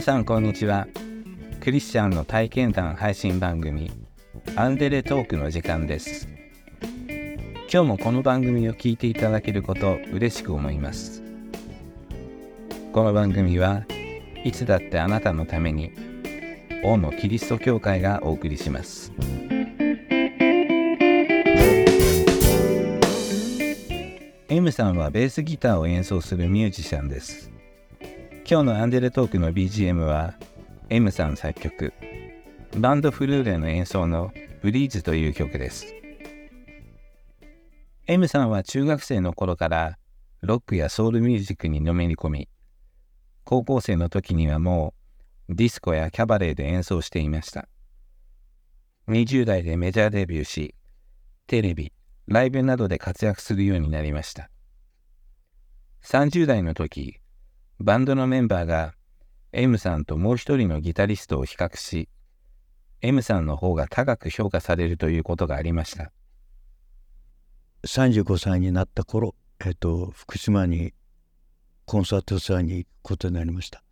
皆さんこんにちは。クリスチャンの体験談配信番組アンデレトークの時間です。今日もこの番組を聞いていただけること嬉しく思います。この番組はいつだってあなたのために王のキリスト教会がお送りします。M さんはベースギターを演奏するミュージシャンです。今日のアンデレトークの BGM は M さん作曲バンドフルーレの演奏のブリーズという曲です。M さんは中学生の頃からロックやソウルミュージックにのめり込み高校生の時にはもうディスコやキャバレーで演奏していました。20代でメジャーデビューしテレビライブなどで活躍するようになりました。30代の時バンドのメンバーが M さんともう一人のギタリストを比較し、M さんの方が高く評価されるということがありました。35歳になった頃、えっと、福島にコンサートツアーに行くことになりました。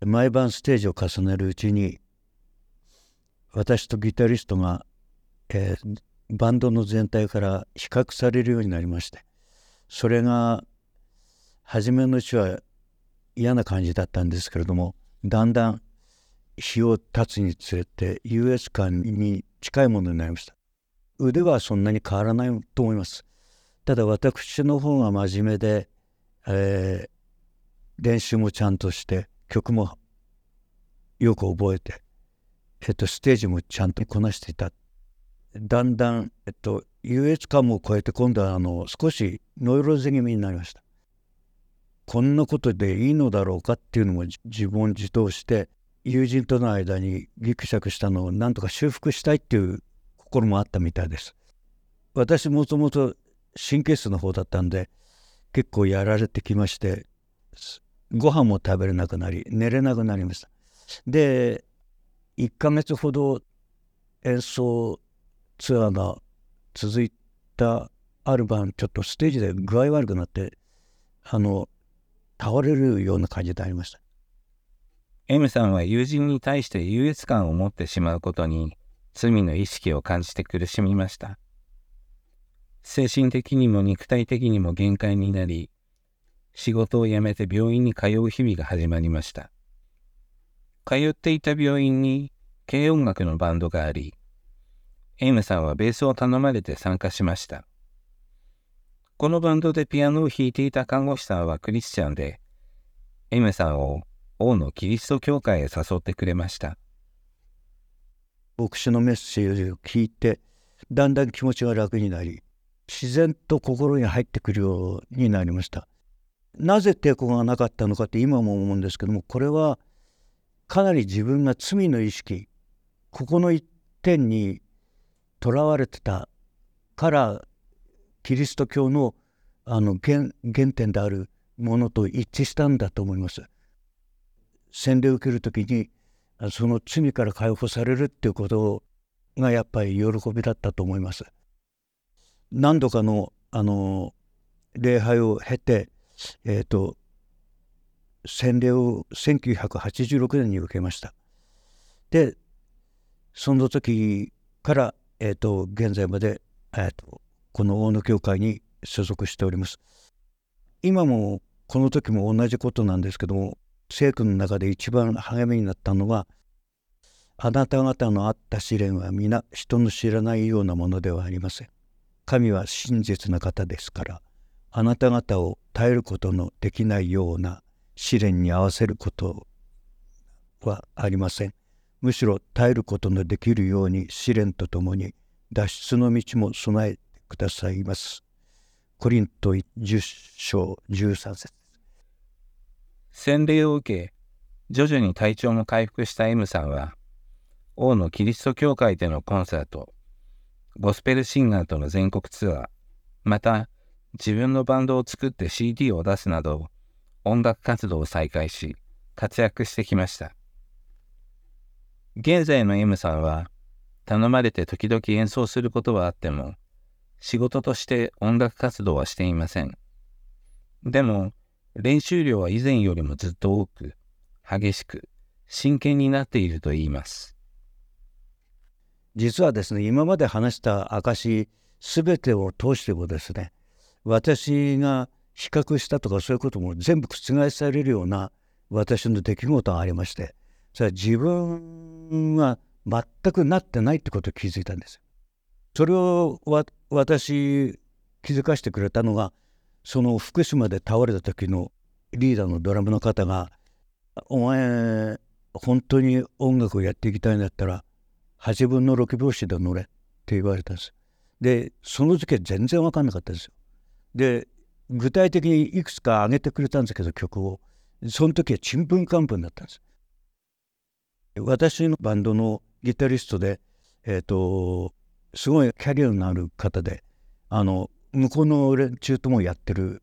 毎晩ステージを重ねるうちに、私とギタリストが、えー、バンドの全体から比較されるようになりまして、それが初めのうちは嫌な感じだったんですけれどもだんだん日を経つにつれて優越感に近いものになりました。腕はそんなに変わらないと思います。ただ私の方が真面目で、えー、練習もちゃんとして曲もよく覚えて、えっと、ステージもちゃんとこなしていた。だんだん、えっと、優越感も超えて今度はあの少しノイローゼ気味になりました。こんなことでいいのだろうかっていうのも自問自答して友人との間にギクシャクしたのをなんとか修復したいっていう心もあったみたいです。私もともと神経質の方だったんで結構やられてきましてご飯も食べれなくなり寝れなくなりました。で1ヶ月ほど演奏ツアーが続いたある晩ちょっとステージで具合悪くなってあの倒れるような感じでありました。M さんは友人に対して優越感を持ってしまうことに罪の意識を感じて苦しみました。精神的にも肉体的にも限界になり、仕事を辞めて病院に通う日々が始まりました。通っていた病院に軽音楽のバンドがあり、M さんはベースを頼まれて参加しました。このバンドでピアノを弾いていた看護師さんはクリスチャンで、エムさんを王のキリスト教会へ誘ってくれました。牧師のメッセージを聞いて、だんだん気持ちが楽になり、自然と心に入ってくるようになりました。なぜ抵抗がなかったのかって今も思うんですけども、これはかなり自分が罪の意識、ここの一点にとらわれてたからキリスト教のあの原原点であるものと一致したんだと思います。洗礼を受ける時にその罪から解放されるっていうことがやっぱり喜びだったと思います。何度かのあの礼拝を経て、えーと、洗礼を1986年に受けました。でその時から、えーと、現在まで、えーとこの大野教会に所属しております。今もこの時も同じことなんですけども聖句の中で一番励みになったのはあなた方のあった試練は皆人の知らないようなものではありません。神は真実な方ですからあなた方を耐えることのできないような試練に合わせることはありません。むしろ耐えることのできるように試練とともに脱出の道も備えくださいます。コリント10章13節洗礼を受け、徐々に体調も回復した M さんは、王のキリスト教会でのコンサート、ゴスペルシンガーとの全国ツアー、また自分のバンドを作って CD を出すなど音楽活動を再開し活躍してきました。現在の M さんは頼まれて時々演奏することはあっても仕事として音楽活動はしていません。でも練習量は以前よりもずっと多く激しく真剣になっていると言います。実はですね今まで話した証全てを通してもですね私が比較したとかそういうことも全部覆されるような私の出来事がありましてそれは自分は全くなってないってことを気づいたんです。それを私気づかせてくれたのがその福島で倒れた時のリーダーのドラムの方が「お前本当に音楽をやっていきたいんだったら8分の6拍子で乗れって言われたんです。でその時は全然分かんなかったんですよ。で具体的にいくつか上げてくれたんですけど曲をその時はちんぷんかんぷんだったんです。私のバンドのギタリストで、えーと、すごいキャリアのある方であの向こうの連中ともやってる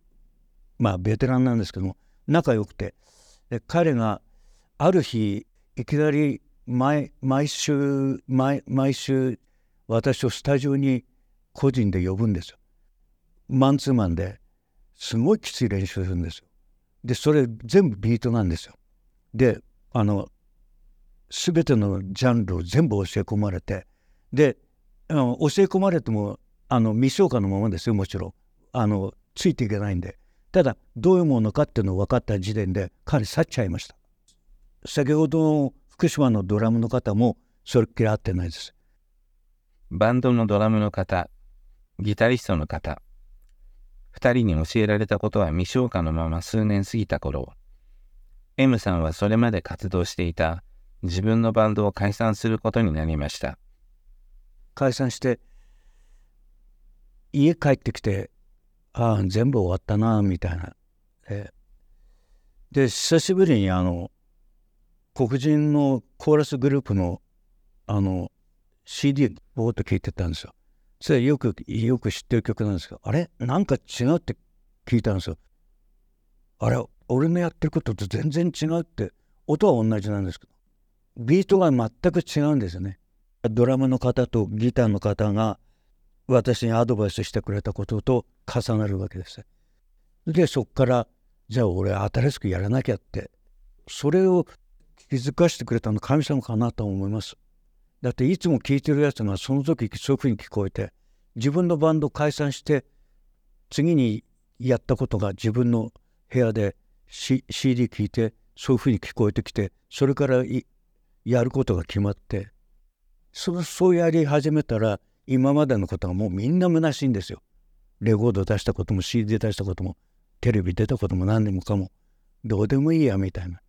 まあベテランなんですけども仲良くてで彼がある日いきなり毎毎週毎毎週私をスタジオに個人で呼ぶんですよ。マンツーマンですごいきつい練習するんですよ。でそれ全部ビートなんですよ。であの全てのジャンルを全部教え込まれてであの教え込まれてもあの未消化のままですよもちろんあのついていけないんでただどういうものかっていうのを分かった時点で彼去っちゃいました。先ほどの福島のドラムの方もそれっきり合ってないです。バンドのドラムの方、ギタリストの方、二人に教えられたことは未消化のまま数年過ぎた頃、M さんはそれまで活動していた自分のバンドを解散することになりました。解散して、家帰ってきて、ああ、全部終わったな、みたいな。えで、久しぶりにあの、黒人のコーラスグループのあの CD ぼーっと聴いてたんですよ。それよくよく知ってる曲なんですけどあれ？なんか違うって聞いたんですよ。あれ俺のやってることと全然違うって音は同じなんですけどビートが全く違うんですよね。ドラムの方とギターの方が私にアドバイスしてくれたことと重なるわけです。でそっからじゃあ俺新しくやらなきゃってそれを気づかせてくれたの神様かなと思います。だっていつも聴いてるやつがその時そういうふうに聞こえて自分のバンド解散して次にやったことが自分の部屋で、C、CD 聴いてそういうふうに聞こえてきてそれからやることが決まってそそうやり始めたら今までのことがもうみんな虚しいんですよ。レコード出したことも CD 出したこともテレビ出たことも何でもかもどうでもいいやみたいな。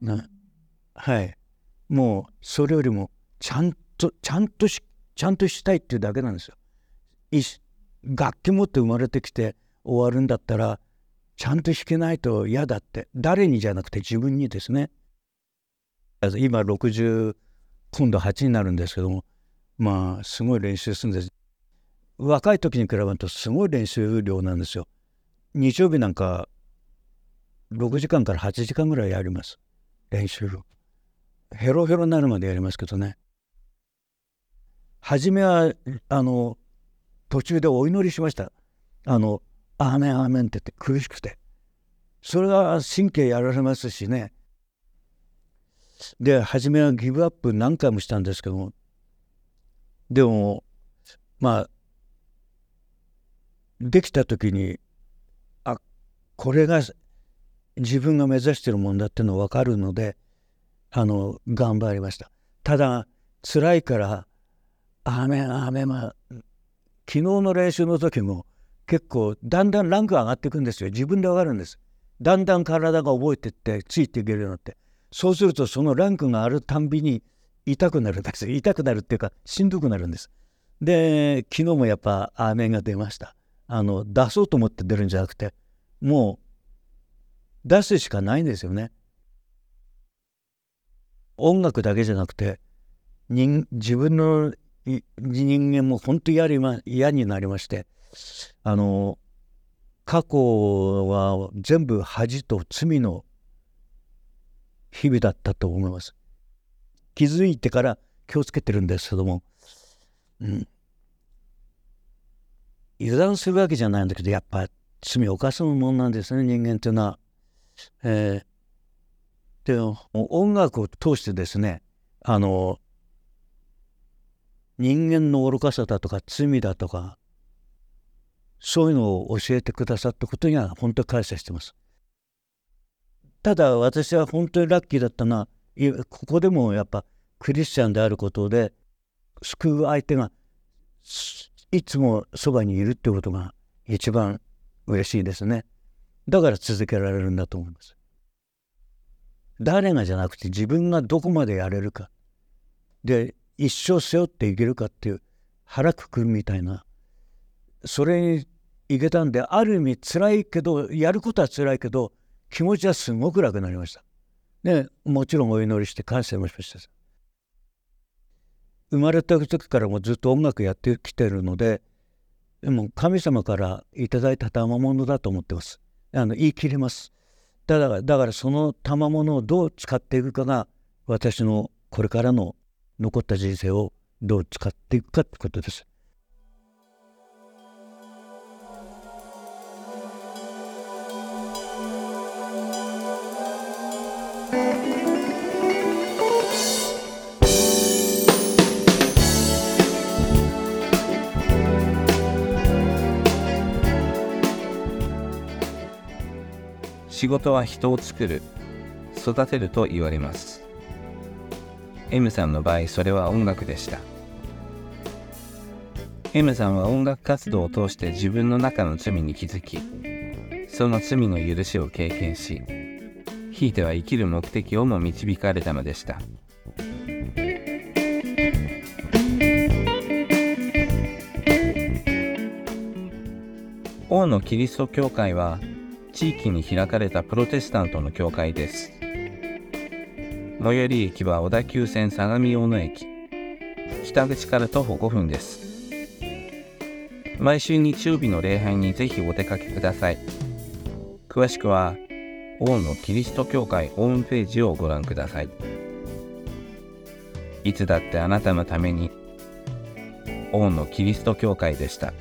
なはいもうそれよりもちゃんとちゃんとしちゃんとしたいっていうだけなんですよ。楽器持って生まれてきて終わるんだったらちゃんと弾けないと嫌だって誰にじゃなくて自分にですね今60今度8になるんですけどもまあすごい練習するんです。若い時に比べるとすごい練習量なんですよ。日曜日なんか6時間から8時間ぐらいやります。練習ヘロヘロになるまでやりますけどね。初めはあの途中でお祈りしました。あの「アーメンアーメン」って言って苦しくて。それは神経やられますしね。で初めはギブアップ何回もしたんですけども。でもまあできた時にあこれが自分が目指してるもんだっていうの分かるのであの頑張りました。ただ辛いからアーメンアーメンま昨日の練習の時も結構だんだんランク上がっていくんですよ。自分で分かるんです。だんだん体が覚えてってついていけるようになって。そうするとそのランクがあるたんびに痛くなるんです。痛くなるっていうかしんどくなるんです。で昨日もやっぱアーメンが出ました。あの出そうと思って出るんじゃなくてもう出すしかないんですよね。音楽だけじゃなくて人自分の人間も本当に嫌になりましてあの過去は全部恥と罪の日々だったと思います。気づいてから気をつけてるんですけども、うん、油断するわけじゃないんだけどやっぱ罪を犯すもんなんですね人間というのは。えー、で音楽を通してですねあの人間の愚かさだとか罪だとかそういうのを教えてくださったことには本当に感謝してます。ただ私は本当にラッキーだったのはここでもやっぱクリスチャンであることで救う相手がいつもそばにいるってことが一番嬉しいですね。だから続けられるんだと思います。誰がじゃなくて自分がどこまでやれるか。で、一生背負っていけるかっていう腹くくるみたいな。それにいけたんで、ある意味辛いけど、やることは辛いけど、気持ちはすごく楽になりました。ね、もちろんお祈りして感謝もしました。生まれた時からもずっと音楽やってきてるのででも神様からいただいた賜物だと思ってますあの言い切れますだからだからその賜物をどう使っていくかが私のこれからの残った人生をどう使っていくかってことです仕事は人を作る、育てると言われます。M さんの場合、それは音楽でした。M さんは音楽活動を通して自分の中の罪に気づき、その罪の許しを経験し、ひいては生きる目的をも導かれたのでした。王のキリスト教会は地域に開かれたプロテスタントの教会です。最寄り駅は小田急線相模大野駅。北口から徒歩5分です。毎週日曜日の礼拝にぜひお出かけください。詳しくは、王のキリスト教会ホームページをご覧ください。いつだってあなたのために、王のキリスト教会でした。